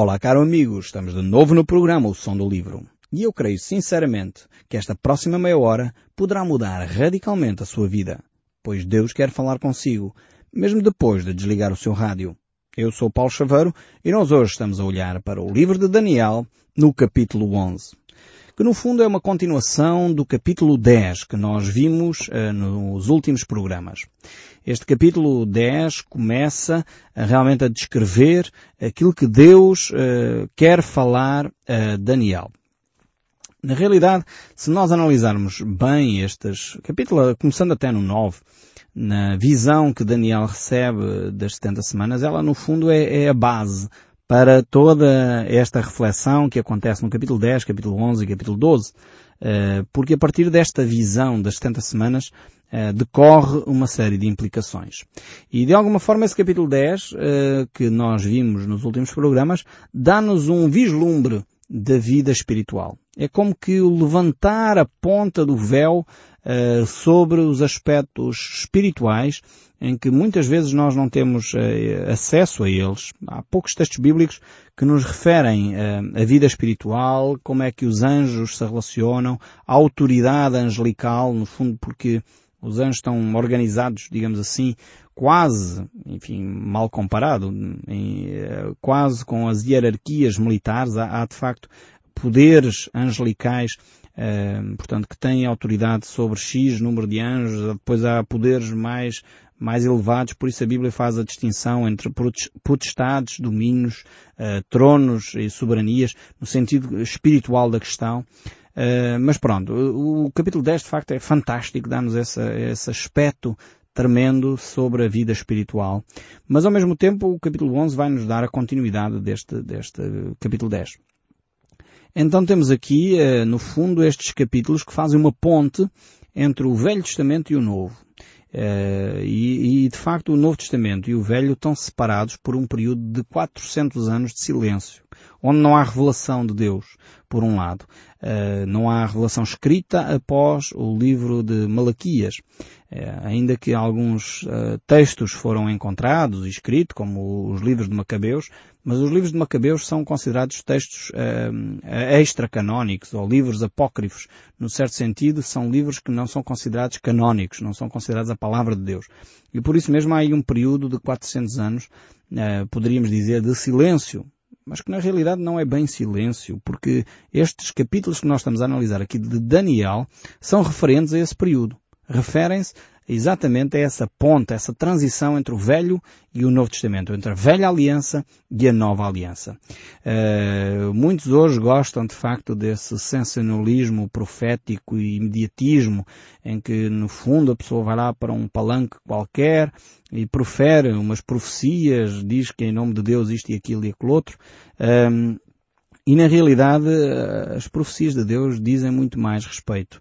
Olá, caro amigo, estamos de novo no programa O Som do Livro. E eu creio sinceramente que esta próxima meia hora poderá mudar radicalmente a sua vida, pois Deus quer falar consigo, mesmo depois de desligar o seu rádio. Eu sou Paulo Chaveiro e nós hoje estamos a olhar para o livro de Daniel no capítulo 11, que no fundo é uma continuação do capítulo 10 que nós vimos uh, nos últimos programas. Este capítulo 10 começa realmente a descrever aquilo que Deus uh, quer falar a Daniel. Na realidade, se nós analisarmos bem estes capítulos, começando até no 9, na visão que Daniel recebe das 70 semanas, ela no fundo é, é a base para toda esta reflexão que acontece no capítulo 10, capítulo 11 e capítulo 12. Eh, porque a partir desta visão das 70 semanas eh, decorre uma série de implicações. E de alguma forma esse capítulo 10, eh, que nós vimos nos últimos programas, dá-nos um vislumbre da vida espiritual. É como que o levantar a ponta do véu uh, sobre os aspectos espirituais em que muitas vezes nós não temos acesso a eles. Há poucos textos bíblicos que nos referem a vida espiritual, como é que os anjos se relacionam, a autoridade angelical, no fundo porque os anjos estão organizados, digamos assim, quase, enfim, mal comparado, em, quase com as hierarquias militares, há, há de facto poderes angelicais, eh, portanto, que têm autoridade sobre X número de anjos, depois há poderes mais, mais elevados, por isso a Bíblia faz a distinção entre potestades, domínios, eh, tronos e soberanias, no sentido espiritual da questão. Uh, mas pronto, o, capítulo 10 de facto é fantástico, dá-nos esse aspecto tremendo sobre a vida espiritual. Mas ao mesmo tempo o capítulo 11 vai nos dar a continuidade deste, deste capítulo 10. Então temos aqui, eh, no fundo, estes capítulos que fazem uma ponte entre o Velho Testamento e o Novo. Uh, e, e, de facto o Novo Testamento e o Velho estão separados por um período de 400 anos de silêncio, onde não há revelação de Deus, por um lado. Uh, não há revelação escrita após o livro de Malaquias. Uh, ainda que alguns textos foram encontrados e escritos, como os livros de Macabeus, mas os livros de Macabeus são considerados textos uh, extra-canónicos ou livros apócrifos. No certo sentido, são livros que não são considerados canónicos, não são considerados a palavra de Deus. E por isso mesmo há aí um período de 400 anos, uh, poderíamos dizer, de silêncio. Mas que na realidade não é bem silêncio, porque estes capítulos que nós estamos a analisar aqui de Daniel são referentes a esse período. Referem-se exatamente a essa ponta, essa transição entre o Velho e o Novo Testamento, entre a Velha Aliança e a Nova Aliança. Uh, muitos hoje gostam de facto desse sensacionalismo profético e imediatismo em que no fundo a pessoa vai lá para um palanque qualquer e profere umas profecias, diz que em nome de Deus isto e aquilo e aquilo outro. Uh, e na realidade as profecias de Deus dizem muito mais respeito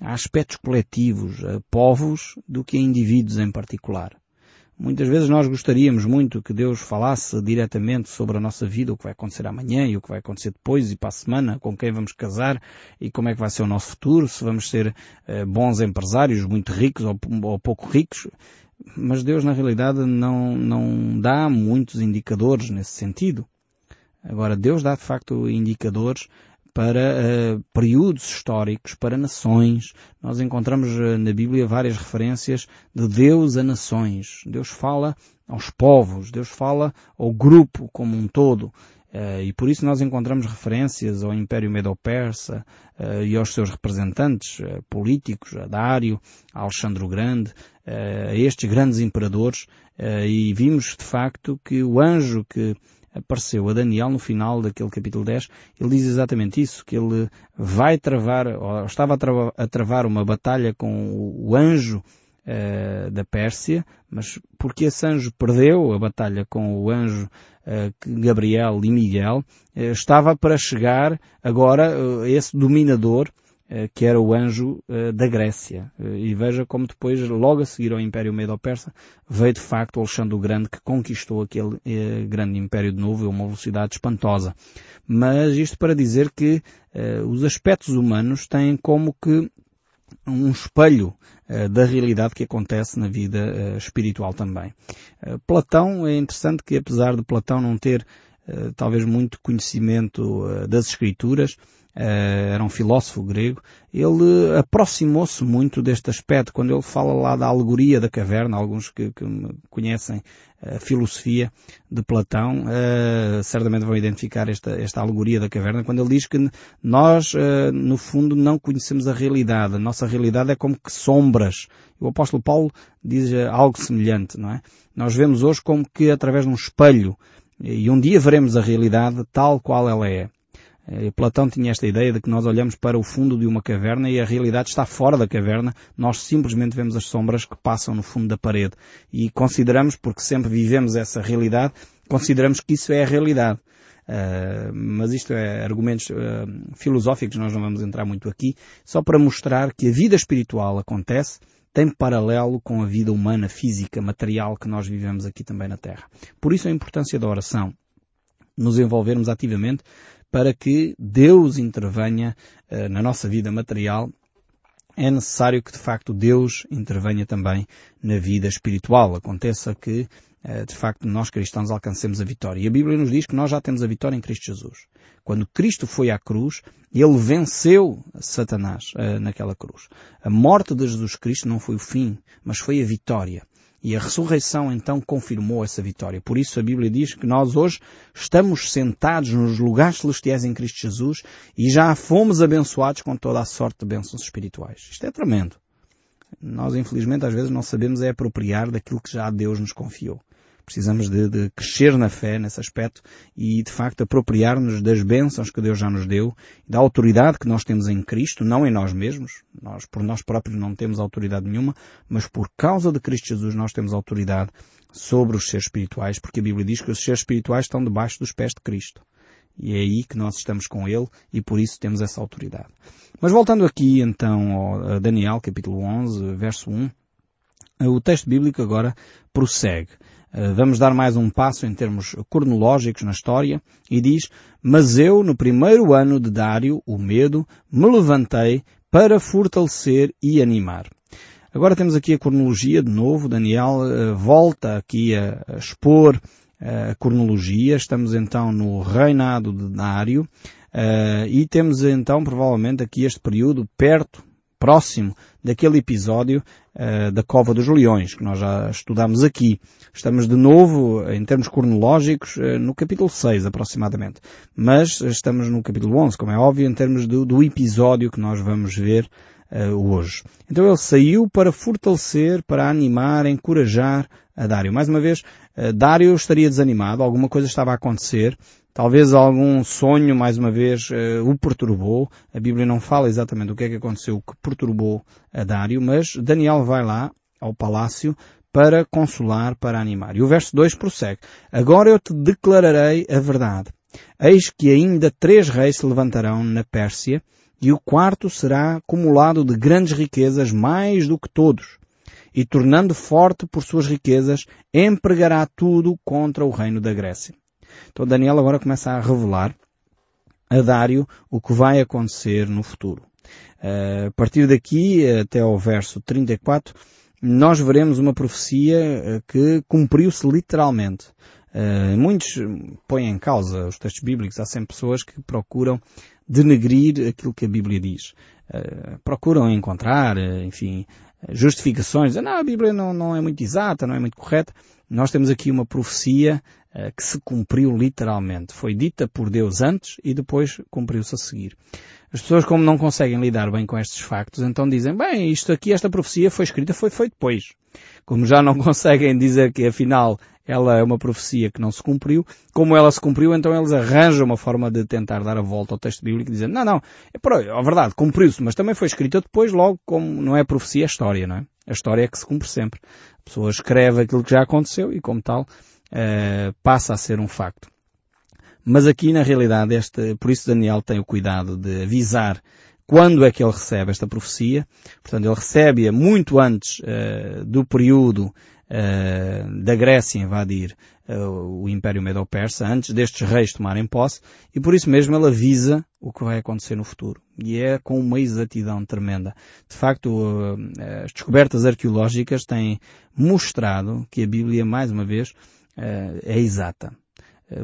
a aspectos coletivos, a povos, do que a indivíduos em particular. Muitas vezes nós gostaríamos muito que Deus falasse diretamente sobre a nossa vida, o que vai acontecer amanhã e o que vai acontecer depois e para a semana, com quem vamos casar e como é que vai ser o nosso futuro, se vamos ser uh, bons empresários, muito ricos ou, ou, pouco ricos. Mas Deus na realidade não, não dá muitos indicadores nesse sentido. Agora Deus dá de facto indicadores para uh, períodos históricos, para nações. Nós encontramos uh, na Bíblia várias referências de Deus a nações. Deus fala aos povos, Deus fala ao grupo como um todo. Uh, e por isso nós encontramos referências ao Império Medo-Persa e aos seus representantes políticos, a Dário, a Alexandre o Grande, a estes grandes imperadores, e vimos de facto que o anjo que apareceu a Daniel no final daquele capítulo 10, ele diz exatamente isso, que ele vai travar, ou estava a travar, a travar uma batalha com o anjo uh, da Pérsia, mas porque esse anjo perdeu a batalha com o anjo uh, Gabriel e Miguel, uh, estava para chegar agora esse dominador que era o anjo eh, da Grécia. Eh, e veja como depois, logo a seguir ao Império Medo-Persa, veio de facto Alexandre o Grande que conquistou aquele grande império de novo a uma velocidade espantosa. Mas isto para dizer que os aspectos humanos têm como que um espelho da realidade que acontece na vida espiritual também. Platão, é interessante que apesar de Platão não ter talvez muito conhecimento das Escrituras, uh, era um filósofo grego, ele aproximou-se muito deste aspecto, quando ele fala lá da alegoria da caverna, alguns que, que conhecem a filosofia de Platão, uh, certamente vão identificar esta, esta alegoria da caverna, quando ele diz que nós, uh, no fundo, não conhecemos a realidade. A nossa realidade é como que sombras. O apóstolo Paulo diz algo semelhante, não é? Nós vemos hoje como que através de um espelho, e um dia veremos a realidade tal qual ela é. Platão tinha esta ideia de que nós olhamos para o fundo de uma caverna e a realidade está fora da caverna, nós simplesmente vemos as sombras que passam no fundo da parede. E consideramos, porque sempre vivemos essa realidade, consideramos que isso é a realidade. Uh, mas isto é argumentos uh, filosóficos, nós não vamos entrar muito aqui, só para mostrar que a vida espiritual acontece, tem paralelo com a vida humana, física, material que nós vivemos aqui também na Terra. Por isso a importância da oração, nos envolvermos ativamente para que Deus intervenha uh, na nossa vida material, é necessário que de facto Deus intervenha também na vida espiritual. Aconteça que uh, de facto nós cristãos alcancemos a vitória. E a Bíblia nos diz que nós já temos a vitória em Cristo Jesus. Quando Cristo foi à cruz, Ele venceu Satanás uh, naquela cruz. A morte de Jesus Cristo não foi o fim, mas foi a vitória. E a ressurreição então confirmou essa vitória. Por isso a Bíblia diz que nós hoje estamos sentados nos lugares celestiais em Cristo Jesus e já fomos abençoados com toda a sorte de bênçãos espirituais. Isto é tremendo. Nós infelizmente às vezes não sabemos é apropriar daquilo que já Deus nos confiou. Precisamos de, de, crescer na fé nesse aspecto e, de facto, apropriar-nos das bênçãos que Deus já nos deu, da autoridade que nós temos em Cristo, não em nós mesmos. Nós, por nós próprios, não temos autoridade nenhuma, mas por causa de Cristo Jesus nós temos autoridade sobre os seres espirituais, porque a Bíblia diz que os seres espirituais estão debaixo dos pés de Cristo. E é aí que nós estamos com Ele e por isso temos essa autoridade. Mas voltando aqui então ao Daniel, capítulo 11, verso 1, o texto bíblico agora prossegue. Eh, vamos dar mais um passo em termos cronológicos na história e diz, mas eu, no primeiro ano de Dário, o medo, me levantei para fortalecer e animar. Agora temos aqui a cronologia de novo. Daniel uh, volta aqui a, expor uh, a cronologia. Estamos então no reinado de Dário e temos então provavelmente aqui este período perto próximo daquele episódio uh, da Cova dos Leões, que nós já estudamos aqui. Estamos de novo, em termos cronológicos, uh, no capítulo 6 aproximadamente. Mas estamos no capítulo 11, como é óbvio, em termos do, do episódio que nós vamos ver uh, hoje. Então ele saiu para fortalecer, para animar, encorajar a Dário. Mais uma vez, Dário estaria desanimado, alguma coisa estava a acontecer, Talvez algum sonho, mais uma vez, uh, o perturbou. A Bíblia não fala exatamente o que é que aconteceu que perturbou a Dário, mas Daniel vai lá ao palácio para consolar, para animar. E o verso 2 prossegue. Agora eu te declararei a verdade. Eis que ainda três reis se levantarão na Pérsia, e o quarto será acumulado de grandes riquezas, mais do que todos. E tornando forte por suas riquezas, empregará tudo contra o reino da Grécia. Então Daniel agora começa a revelar a Dário o que vai acontecer no futuro. Uh, a partir daqui, até ao verso 34, nós veremos uma profecia eh, que cumpriu-se literalmente. Uh, muitos põem em causa os textos bíblicos. Há sempre pessoas que procuram denegrir aquilo que a Bíblia diz. Uh, procuram encontrar, enfim, justificações. Não, a Bíblia não, não é muito exata, não é muito correta. Nós temos aqui uma profecia que se cumpriu literalmente. Foi dita por Deus antes e depois cumpriu-se a seguir. As pessoas, como não conseguem lidar bem com estes factos, então dizem, bem, isto aqui, esta profecia foi escrita, foi feito depois. Como já não conseguem dizer que afinal ela é uma profecia que não se cumpriu, como ela se cumpriu, então eles arranjam uma forma de tentar dar a volta ao texto bíblico dizendo, não, não, é, por, é verdade, cumpriu-se, mas também foi escrita depois, logo, como não é profecia, é história, não é? A história é que se cumpre sempre. A pessoa escreve aquilo que já aconteceu e, como tal, uh, passa a ser um facto. Mas aqui, na realidade, este, por isso Daniel tem o cuidado de avisar quando é que ele recebe esta profecia. Portanto, ele recebe-a muito antes uh, do período uh, da Grécia invadir uh, o Império Medo-Persa, antes destes reis tomarem posse, e por isso mesmo ele avisa o que vai acontecer no futuro. E é com uma exatidão tremenda. De facto, as descobertas arqueológicas têm mostrado que a Bíblia, mais uma vez, é exata.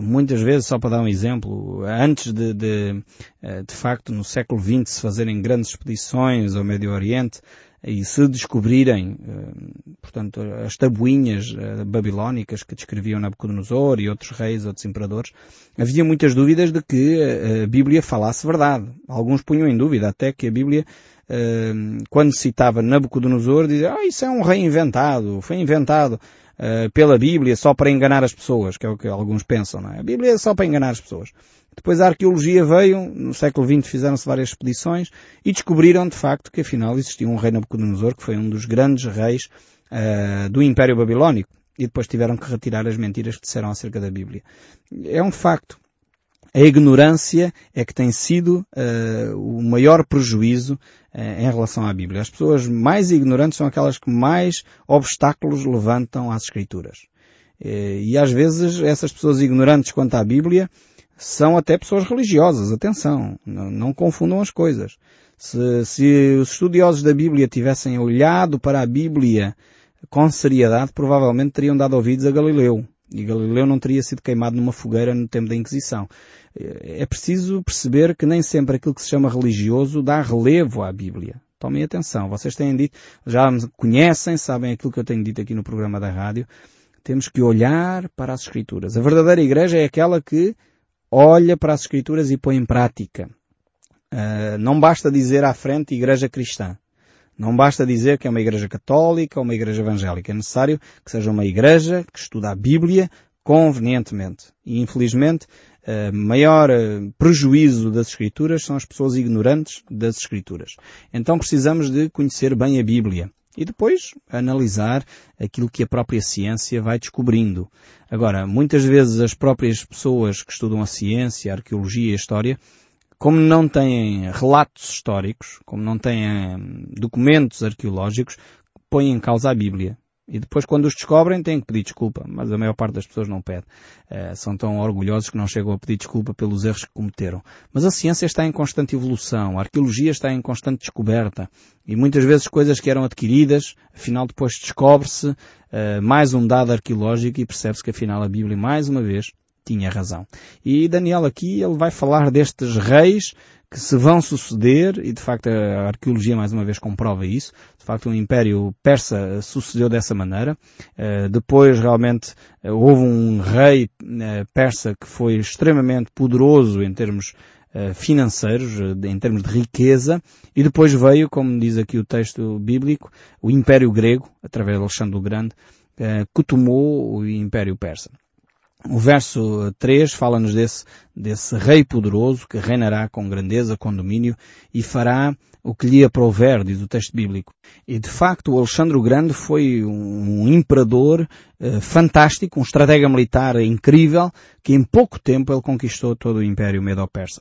Muitas vezes, só para dar um exemplo, antes de, de, de facto, no século XX se fazerem grandes expedições ao Médio Oriente, e se descobrirem, portanto, as tabuinhas babilónicas que descreviam Nabucodonosor e outros reis, outros imperadores, havia muitas dúvidas de que a Bíblia falasse verdade. Alguns punham em dúvida até que a Bíblia quando citava Nabucodonosor, dizia, ah, isso é um rei inventado, foi inventado uh, pela Bíblia só para enganar as pessoas, que é o que alguns pensam, não é? A Bíblia é só para enganar as pessoas. Depois a arqueologia veio, no século XX fizeram-se várias expedições e descobriram de facto que afinal existia um rei Nabucodonosor que foi um dos grandes reis uh, do Império Babilónico e depois tiveram que retirar as mentiras que disseram acerca da Bíblia. É um facto. A ignorância é que tem sido uh, o maior prejuízo uh, em relação à Bíblia. As pessoas mais ignorantes são aquelas que mais obstáculos levantam às Escrituras. Uh, e às vezes essas pessoas ignorantes quanto à Bíblia são até pessoas religiosas. Atenção, não, confundam as coisas. Se, se os estudiosos da Bíblia tivessem olhado para a Bíblia com seriedade, provavelmente teriam dado ouvidos a Galileu. E Galileu não teria sido queimado numa fogueira no tempo da Inquisição. É preciso perceber que nem sempre aquilo que se chama religioso dá relevo à Bíblia. Tomem atenção. Vocês têm dito, já me conhecem, sabem aquilo que eu tenho dito aqui no programa da rádio. Temos que olhar para as Escrituras. A verdadeira igreja é aquela que olha para as Escrituras e põe em prática. Uh, não basta dizer à frente igreja cristã. Não basta dizer que é uma igreja católica ou uma igreja evangélica. É necessário que seja uma igreja que estuda a Bíblia convenientemente. E infelizmente uh, maior uh, prejuízo das Escrituras são as pessoas ignorantes das Escrituras. Então precisamos de conhecer bem a Bíblia e depois analisar aquilo que a própria ciência vai descobrindo. Agora, muitas vezes as próprias pessoas que estudam a ciência, a arqueologia e a história, como não têm relatos históricos, como não têm hum, documentos arqueológicos, põem em causa a Bíblia. E depois, quando os descobrem, têm que pedir desculpa. Mas a maior parte das pessoas não pede. Uh, são tão orgulhosos que não chegam a pedir desculpa pelos erros que cometeram. Mas a ciência está em constante evolução. A arqueologia está em constante descoberta. E muitas vezes coisas que eram adquiridas, afinal depois descobre-se uh, mais um dado arqueológico e percebe-se que afinal a Bíblia, mais uma vez, tinha razão. E Daniel aqui, ele vai falar destes reis que se vão suceder, e de facto a arqueologia mais uma vez comprova isso, de facto o Império Persa sucedeu dessa maneira, uh, depois realmente uh, houve um rei uh, persa que foi extremamente poderoso em termos financeiros, em termos de riqueza, e depois veio, como diz aqui o texto bíblico, o Império Grego, através de Alexandre o Grande, que tomou o Império Persa. O verso 3 fala-nos desse, desse rei poderoso que reinará com grandeza, com domínio e fará o que lhe aprouver, diz o texto bíblico. E de facto o Alexandre o Grande foi um imperador uh, fantástico, um estratega militar incrível, que em pouco tempo ele conquistou todo o Império Medo-Persa.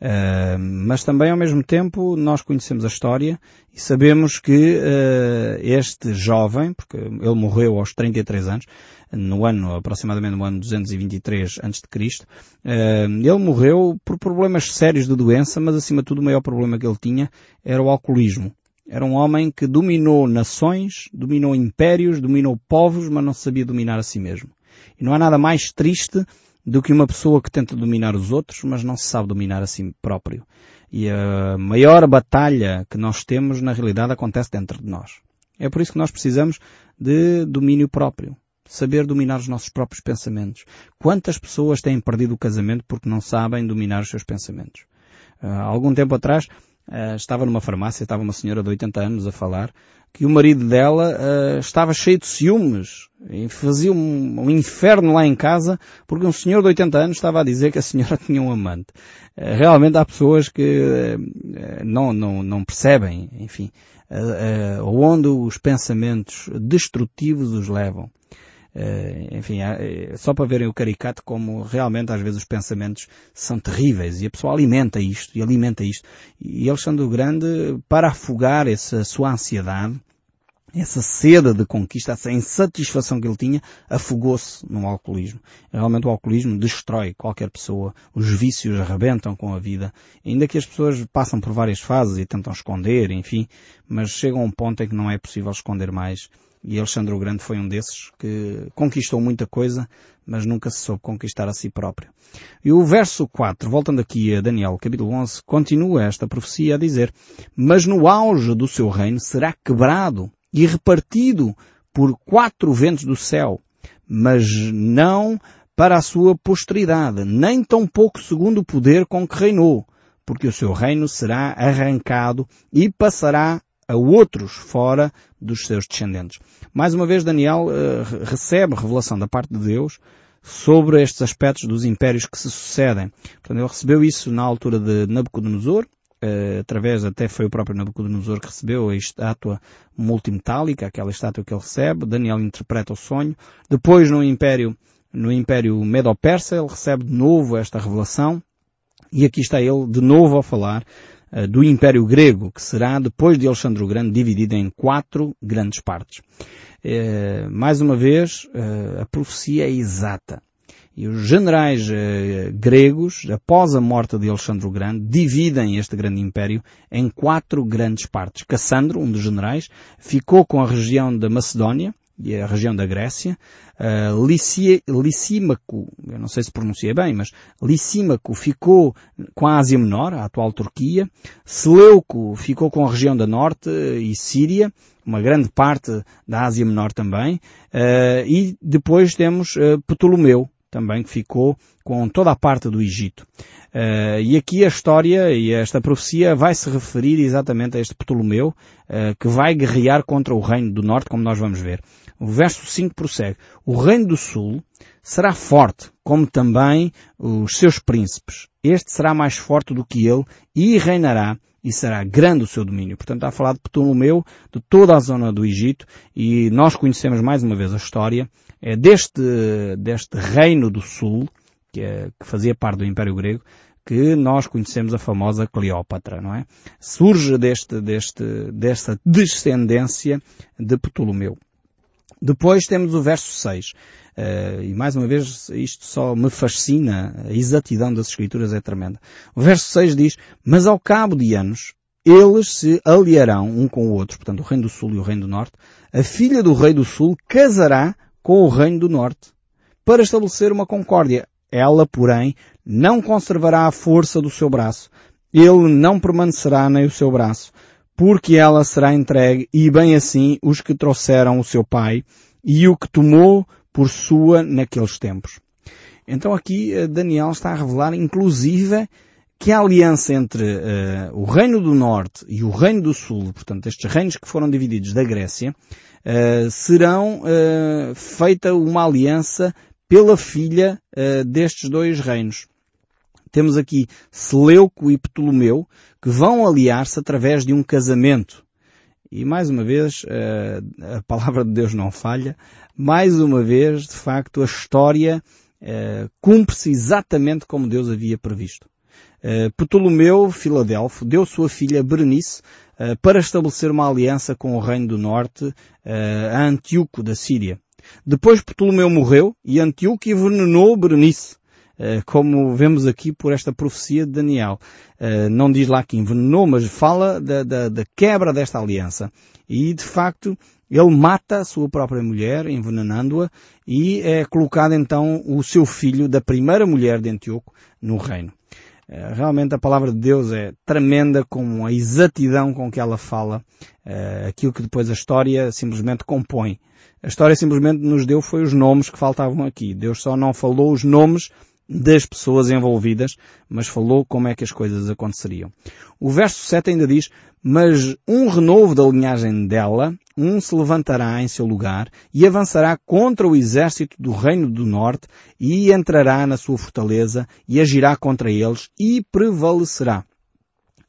Uh, mas também ao mesmo tempo nós conhecemos a história e sabemos que uh, este jovem, porque ele morreu aos 33 anos, no ano, aproximadamente no ano 223 a.C., ele morreu por problemas sérios de doença, mas acima de tudo o maior problema que ele tinha era o alcoolismo. Era um homem que dominou nações, dominou impérios, dominou povos, mas não sabia dominar a si mesmo. E não há nada mais triste do que uma pessoa que tenta dominar os outros, mas não se sabe dominar a si próprio. E a maior batalha que nós temos, na realidade, acontece dentro de nós. É por isso que nós precisamos de domínio próprio saber dominar os nossos próprios pensamentos. Quantas pessoas têm perdido o casamento porque não sabem dominar os seus pensamentos? Uh, algum tempo atrás uh, estava numa farmácia, estava uma senhora de 80 anos a falar que o marido dela uh, estava cheio de ciúmes e fazia um, um, inferno lá em casa porque um senhor de 80 anos estava a dizer que a senhora tinha um amante. realmente há pessoas que não, não, não percebem, enfim, onde os pensamentos destrutivos os levam. Uh, enfim, uh, só para verem o caricato como realmente às vezes os pensamentos são terríveis e a pessoa alimenta isto e alimenta isto. E Alexandre o Grande, para afogar essa sua ansiedade, essa sede de conquista, essa insatisfação que ele tinha, afogou-se no alcoolismo. Realmente o alcoolismo destrói qualquer pessoa, os vícios arrebentam com a vida, ainda que as pessoas passam por várias fases e tentam esconder, enfim, mas chegam a um ponto em que não é possível esconder mais E Alexandre o Grande foi um desses que conquistou muita coisa, mas nunca se soube conquistar a si próprio. E o verso 4, voltando aqui a Daniel, capítulo 11, continua esta profecia a dizer, mas no auge do seu reino será quebrado e repartido por quatro ventos do céu, mas não para a sua posteridade, nem tampouco segundo o poder com que reinou, porque o seu reino será arrancado e passará a outros fora dos seus descendentes. Mais uma vez Daniel uh, recebe revelação da parte de Deus sobre estes aspectos dos impérios que se sucedem. Portanto, ele recebeu isso na altura de Nabucodonosor, uh, através até foi o próprio Nabucodonosor que recebeu a estátua multimetálica, aquela estátua que ele recebe. Daniel interpreta o sonho. Depois no Império, no Império Medo-Persa, ele recebe de novo esta revelação. E aqui está ele de novo a falar uh, do Império Grego, que será, depois de Alexandre o Grande, dividido em quatro grandes partes. Uh, mais uma vez, a profecia é exata. E os generais eh, gregos, após a morte de Alexandre o Grande, dividem este grande império em quatro grandes partes. Cassandro, um dos generais, ficou com a região da Macedónia, e a região da Grécia, uh, Licímaco, eu não sei se pronunciei bem, mas Licímaco ficou com a Ásia Menor, a atual Turquia, Seleuco ficou com a região da Norte e Síria, uma grande parte da Ásia Menor também, uh, e depois temos uh, Ptolomeu, também que ficou com toda a parte do Egito. Uh, e aqui a história e esta profecia vai se referir exatamente a este Ptolomeu uh, que vai guerrear contra o reino do norte, como nós vamos ver. O verso 5 prossegue. O reino do sul será forte, como também os seus príncipes. Este será mais forte do que ele e reinará e será grande o seu domínio. Portanto, está a falar de Ptolomeu, de toda a zona do Egito, e nós conhecemos mais uma vez a história deste, deste reino do sul, que, é, que fazia parte do Império Grego, que nós conhecemos a famosa Cleópatra, não é? Surge deste, deste, desta descendência de Ptolomeu. Depois temos o verso 6. Uh, eh, e mais uma vez, isto só me fascina, a exatidão das escrituras é tremenda. O verso 6 diz, mas ao cabo de anos, eles se aliarão um com o outro, portanto o reino do sul e o reino do norte, a filha do rei do sul casará com o reino do norte, para estabelecer uma concórdia. Ela, porém, não conservará a força do seu braço, ele não permanecerá nem o seu braço, porque ela será entregue, e bem assim os que trouxeram o seu pai, e o que tomou por sua naqueles tempos. Então aqui eh, Daniel está a revelar, inclusive, que a aliança entre uh, o Reino do Norte e o Reino do Sul, portanto estes reinos que foram divididos da Grécia, uh, serão uh, feita uma aliança pela filha destes dois reinos. Temos aqui Seleuco e Ptolomeu, que vão aliar-se através de um casamento. E mais uma vez, a palavra de Deus não falha, mais uma vez, de facto, a história cumpre-se exatamente como Deus havia previsto. Uh, Ptolomeu Filadelfo deu sua filha Berenice uh, para estabelecer uma aliança com o reino do norte, uh, a Antíoco da Síria. Depois Ptolomeu morreu e Antíoco envenenou Berenice, como vemos aqui por esta profecia de Daniel. Não diz lá que envenenou, mas fala da, da, da quebra desta aliança. E, de facto, ele mata a sua própria mulher, envenenando-a, e é colocado então o seu filho da primeira mulher de Antíoco no reino. Eh, realmente a palavra de Deus é tremenda com a exatidão com que ela fala uh, aquilo que depois a história simplesmente compõe. A história simplesmente nos deu foi os nomes que faltavam aqui. Deus só não falou os nomes das pessoas envolvidas, mas falou como é que as coisas aconteceriam. O verso 7 ainda diz, mas um renovo da linhagem dela, um se levantará em seu lugar e avançará contra o exército do reino do norte e entrará na sua fortaleza e agirá contra eles e prevalecerá.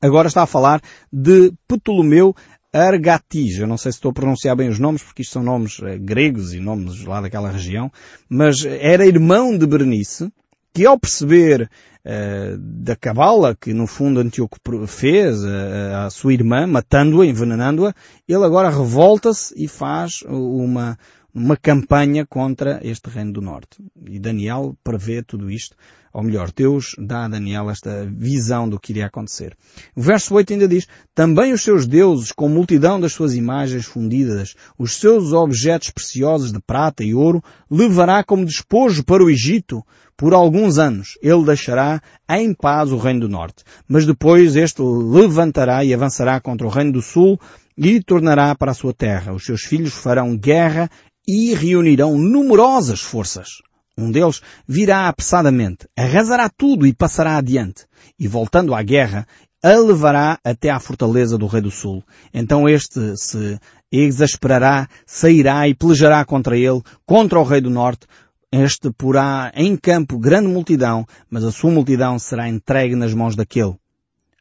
Agora está a falar de Ptolomeu Argatis. Eu não sei se estou a pronunciar bem os nomes, porque isto são nomes eh, gregos e nomes lá daquela região, mas era irmão de Berenice, que ao perceber uh, da cabala que no fundo Antíoco fez uh, à sua irmã, matando-a, envenenando-a, ele agora revolta-se e faz uma, numa campanha contra este reino do norte. E Daniel prevê tudo isto, ou melhor, Deus dá a Daniel esta visão do que iria acontecer. O verso 8 ainda diz, também os seus deuses, com multidão das suas imagens fundidas, os seus objetos preciosos de prata e ouro, levará como despojo para o Egito, por alguns anos ele deixará em paz o reino do norte, mas depois este levantará e avançará contra o reino do sul e tornará para a sua terra. Os seus filhos farão guerra e reunirão numerosas forças. Um deles virá apressadamente, arrasará tudo e passará adiante. E voltando à guerra, a levará até à fortaleza do rei do sul. Então este se exasperará, sairá e pelejará contra ele, contra o rei do norte, este porá em campo grande multidão, mas a sua multidão será entregue nas mãos daquele.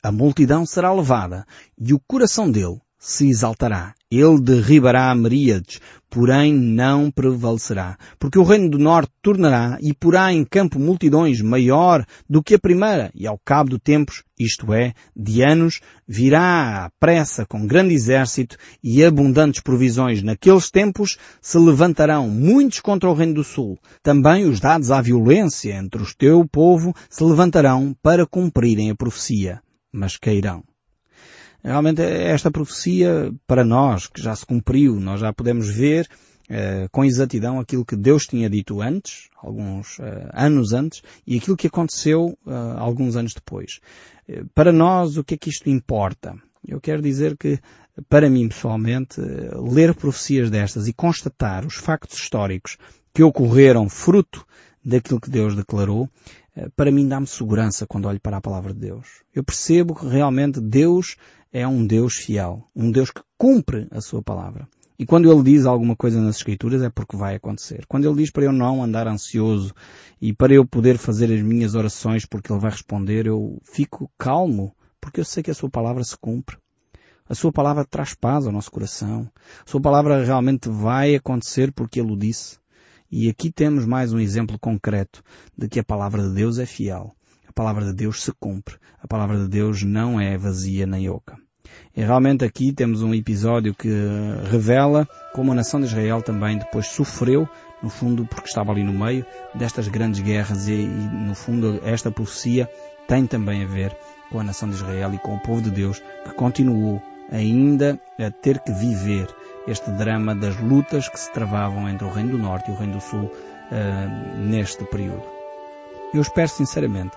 A multidão será levada e o coração dele se exaltará. Ele derribará Meríades, porém não prevalecerá. Porque o reino do norte tornará e porá em campo multidões maior do que a primeira, e ao cabo do tempos, isto é, de anos, virá à pressa com grande exército e abundantes provisões. Naqueles tempos se levantarão muitos contra o reino do sul. Também os dados à violência entre o teu povo se levantarão para cumprirem a profecia, mas cairão. Realmente esta profecia, para nós, que já se cumpriu, nós já podemos ver uh, com exatidão aquilo que Deus tinha dito antes, alguns uh, anos antes, e aquilo que aconteceu uh, alguns anos depois. para nós, o que é que isto importa? Eu quero dizer que, para mim pessoalmente, ler profecias destas e constatar os factos históricos que ocorreram fruto daquilo que Deus declarou, para mim dá-me segurança quando olho para a palavra de Deus. Eu percebo que realmente Deus é um Deus fiel, um Deus que cumpre a sua palavra. E quando ele diz alguma coisa nas Escrituras é porque vai acontecer. Quando ele diz para eu não andar ansioso e para eu poder fazer as minhas orações porque ele vai responder, eu fico calmo porque eu sei que a sua palavra se cumpre. A sua palavra traz paz ao nosso coração. A sua palavra realmente vai acontecer porque ele o disse. E aqui temos mais um exemplo concreto de que a palavra de Deus é fiel palavra de Deus se cumpre. A palavra de Deus não é vazia nem oca. E realmente aqui temos um episódio que revela como a nação de Israel também depois sofreu, no fundo porque estava ali no meio destas grandes guerras e, e no fundo esta profecia tem também a ver com a nação de Israel e com o povo de Deus que continuou ainda a ter que viver este drama das lutas que se travavam entre o Reino do Norte e o Reino do Sul uh, neste período. Eu espero sinceramente